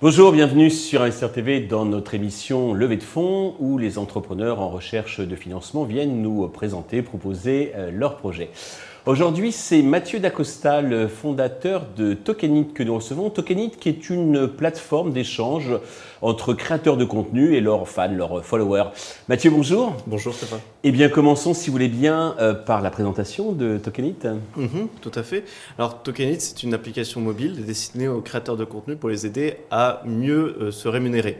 Bonjour, bienvenue sur Investir TV dans notre émission Levée de fonds où les entrepreneurs en recherche de financement viennent nous présenter, proposer euh, leurs projets. Aujourd'hui, c'est Mathieu Dacosta, le fondateur de Tokenit que nous recevons. Tokenit qui est une plateforme d'échange entre créateurs de contenu et leurs fans, leurs followers. Mathieu, bonjour. Bonjour Stéphane. Eh bien, commençons, si vous voulez bien, euh, par la présentation de Tokenit. Mhm, tout à fait. Alors, Tokenit, c'est une application mobile destinée aux créateurs de contenu pour les aider à mieux euh, se rémunérer.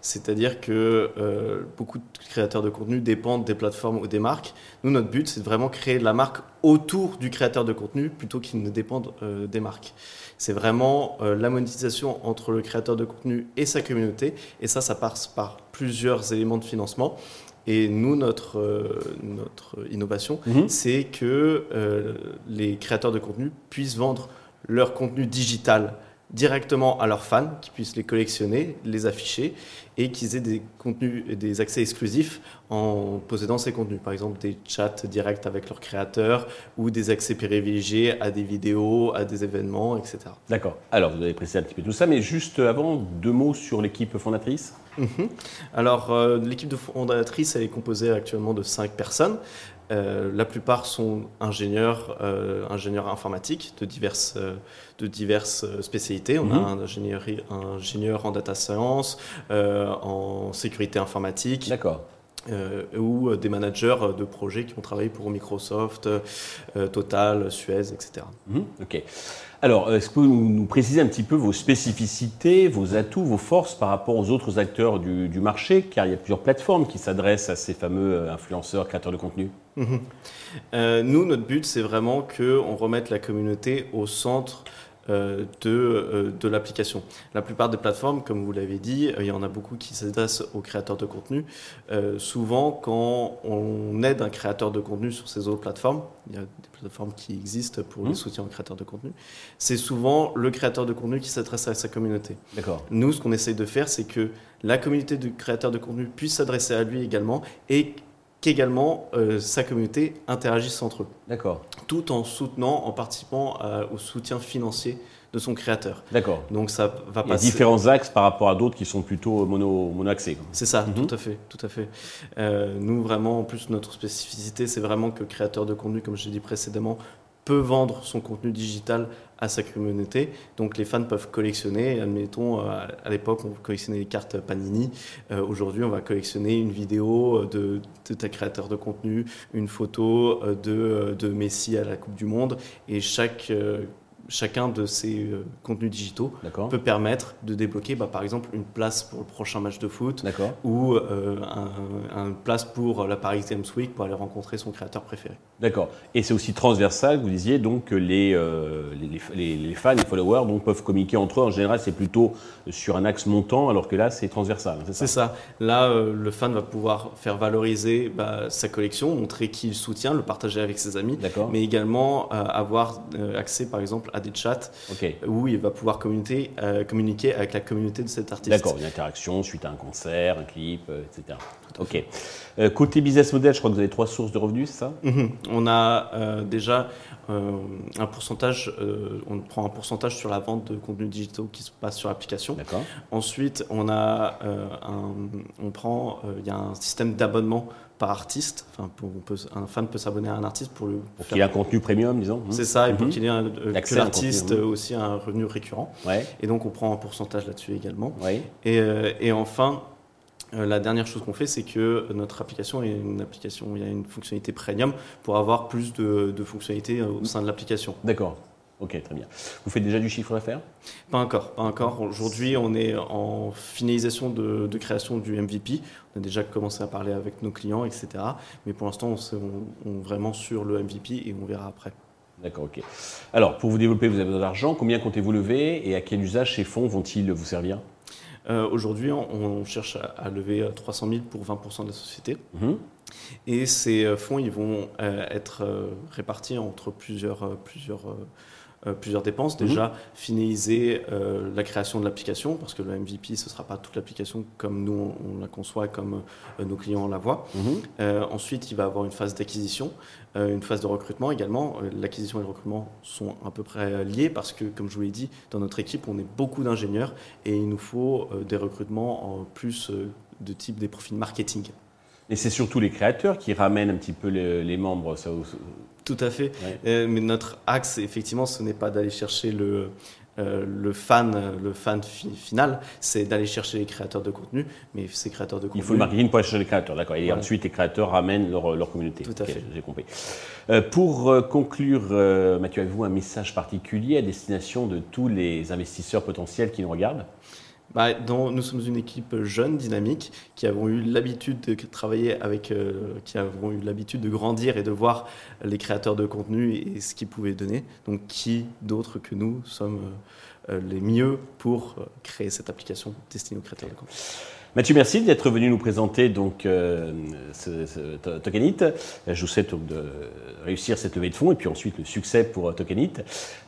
C'est-à-dire que euh, beaucoup de créateurs de contenu dépendent des plateformes ou des marques. Nous, notre but, c'est de vraiment créer de la marque autour du créateur de contenu plutôt qu'il ne dépendent euh, des marques. C'est vraiment euh, la monétisation entre le créateur de contenu et sa communauté. Et ça, ça passe par plusieurs éléments de financement. Et nous, notre, notre innovation, mhm. c'est que les créateurs de contenu puissent vendre leur contenu digital directement à leurs fans, qui puissent les collectionner, les afficher et qu'ils aient des contenus et des accès exclusifs en possédant ces contenus. Par exemple, des chats directs avec leurs créateurs ou des accès privilégiés à des vidéos, à des événements, etc. D'accord. Alors, vous avez précisé un petit peu tout ça, mais juste avant, deux mots sur l'équipe fondatrice. Mhm. Alors, euh, l'équipe de fondatrice, elle est composée actuellement de cinq personnes. Euh, la plupart sont ingénieurs, euh, ingénieurs informatiques de diverses, euh, de diverses spécialités. On a mhm. un ingénieur, ingénieur en data science, en sécurité informatique. D'accord. Ou des managers de projets qui ont travaillé pour Microsoft, Total, Suez, etc. Mhm. ok. Alors, est-ce que vous nous précisez un petit peu vos spécificités, vos atouts, vos forces par rapport aux autres acteurs du, du marché? Car il y a plusieurs plateformes qui s'adressent à ces fameux influenceurs, créateurs de contenu. Mhm. Euh, nous, notre but, c'est vraiment qu'on remette la communauté au centre euh, de, euh, de l'application. La plupart des plateformes, comme vous l'avez dit, il y en a beaucoup qui s'adressent aux créateurs de contenu. souvent, quand on aide un créateur de contenu sur ces autres plateformes, il y a des plateformes qui existent pour le mhm. soutien aux créateurs de contenu, c'est souvent le créateur de contenu qui s'adresse à sa communauté. D'accord. Nous, ce qu'on essaye de faire, c'est que la communauté de créateurs de contenu puisse s'adresser à lui également et qu'également euh, sa communauté interagisse entre eux. D'accord. Tout en soutenant, en participant euh, au soutien financier de son créateur. D'accord. Donc ça va passer. Il y a différents axes par rapport à d'autres qui sont plutôt mono, mono axés. C'est ça, mhm. tout à fait, tout à fait. Euh, nous vraiment, en plus notre spécificité, c'est vraiment que créateur de contenu, comme j'ai dit précédemment, peut vendre son contenu digital à sa communauté. Donc les fans peuvent collectionner. Admettons, euh, à l'époque, on collectionnait les cartes Panini. Euh, aujourd'hui, on va collectionner une vidéo de, de, ta créateur de contenu, une photo euh, de, de Messi à la Coupe du Monde. Et chaque chacun de ces euh, contenus digitaux peut permettre de débloquer, bah, par exemple, une place pour le prochain match de foot ou euh, un, place pour la Paris Games Week pour aller rencontrer son créateur préféré. D'accord. Et c'est aussi transversal, vous disiez, donc que les, euh, les, les, fans, les followers donc, peuvent communiquer entre eux. En général, c'est plutôt sur un axe montant, alors que là, c'est transversal. C'est ça, Là, le fan va pouvoir faire valoriser bah, sa collection, montrer qui il soutient, le partager avec ses amis, mais également avoir accès, par exemple, à des chats où il va pouvoir communiquer, euh, communiquer avec la communauté de cet artiste. D'accord, une interaction suite à un concert, un clip, euh, etc. Ok. Euh, côté business model, je crois que vous avez trois sources de revenus, c'est ça? Mhm. On a déjà un pourcentage, on prend un pourcentage sur la vente de contenus digitaux qui se passe sur l'application. D'accord. Ensuite, on a un, on prend, il y a un système d'abonnement par artiste. Enfin, pour, un fan peut s'abonner à un artiste pour le. Pour qu'il ait un contenu premium, disons. C'est ça, et pour mhm. qu'il ait un, euh, que l'artiste aussi un revenu récurrent. Ouais. Et donc on prend un pourcentage là-dessus également. Ouais. Et, euh, et, enfin, euh, la dernière chose qu'on fait, c'est que notre application est une application, il y a une fonctionnalité premium pour avoir plus de, de fonctionnalités au sein de l'application. D'accord. Ok, très bien. Vous faites déjà du chiffre d'affaires? Pas encore, pas encore. Aujourd'hui, on est en finalisation de, création du MVP. On a déjà commencé à parler avec nos clients, etc. Mais pour l'instant, on, est vraiment sur le MVP et on verra après. D'accord, ok. Alors, pour vous développer, vous avez besoin d'argent. Combien comptez-vous lever et à quel usage ces fonds vont-ils vous servir? Euh, Aujourd'hui, on, cherche à, lever 300 000 pour 20% de la société. Mhm. Et ces euh, fonds, ils vont euh, être répartis entre plusieurs, plusieurs plusieurs dépenses. Mhm. Déjà, finaliser la création de l'application, parce que le MVP, ce ne sera pas toute l'application comme nous, on, la conçoit, comme nos clients la voient. Mhm. ensuite, il va avoir une phase d'acquisition, une phase de recrutement également. L'acquisition et le recrutement sont à peu près liés, parce que, comme je vous l'ai dit, dans notre équipe, on est beaucoup d'ingénieurs et il nous faut des recrutements en plus de type des profils marketing. Et c'est surtout les créateurs qui ramènent un petit peu les, membres. Ça, Tout à fait. Euh, mais notre axe, effectivement, ce n'est pas d'aller chercher le, euh, le fan, le fan final, c'est d'aller chercher les créateurs de contenu. Mais ces créateurs de contenu. Il faut le marketing pour aller chercher les créateurs, d'accord. Et ensuite, les créateurs ramènent leur, leur communauté. Tout à fait. J'ai compris. Euh, pour conclure, Mathieu, avez-vous un message particulier à destination de tous les investisseurs potentiels qui nous regardent? Bah, nous sommes une équipe jeune, dynamique, qui avons eu l'habitude de travailler avec, euh, qui avons eu l'habitude de grandir et de voir les créateurs de contenu et ce qu'ils pouvaient donner. Donc, qui d'autre que nous sommes euh, les mieux pour créer cette application destinée aux créateurs de Mathieu, merci d'être venu nous présenter donc euh, Tokenit. Je vous souhaite de réussir cette levée de fonds et puis ensuite le succès pour Tokenit.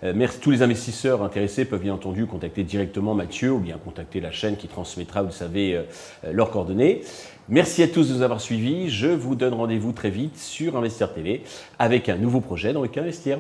Euh, merci. Tous les investisseurs intéressés peuvent bien entendu contacter directement Mathieu ou bien contacter la chaîne qui transmettra, vous savez, euh, leurs coordonnées. Merci à tous de nous avoir suivis. Je vous donne rendez-vous très vite sur Investir TV avec un nouveau projet dans lequel investir.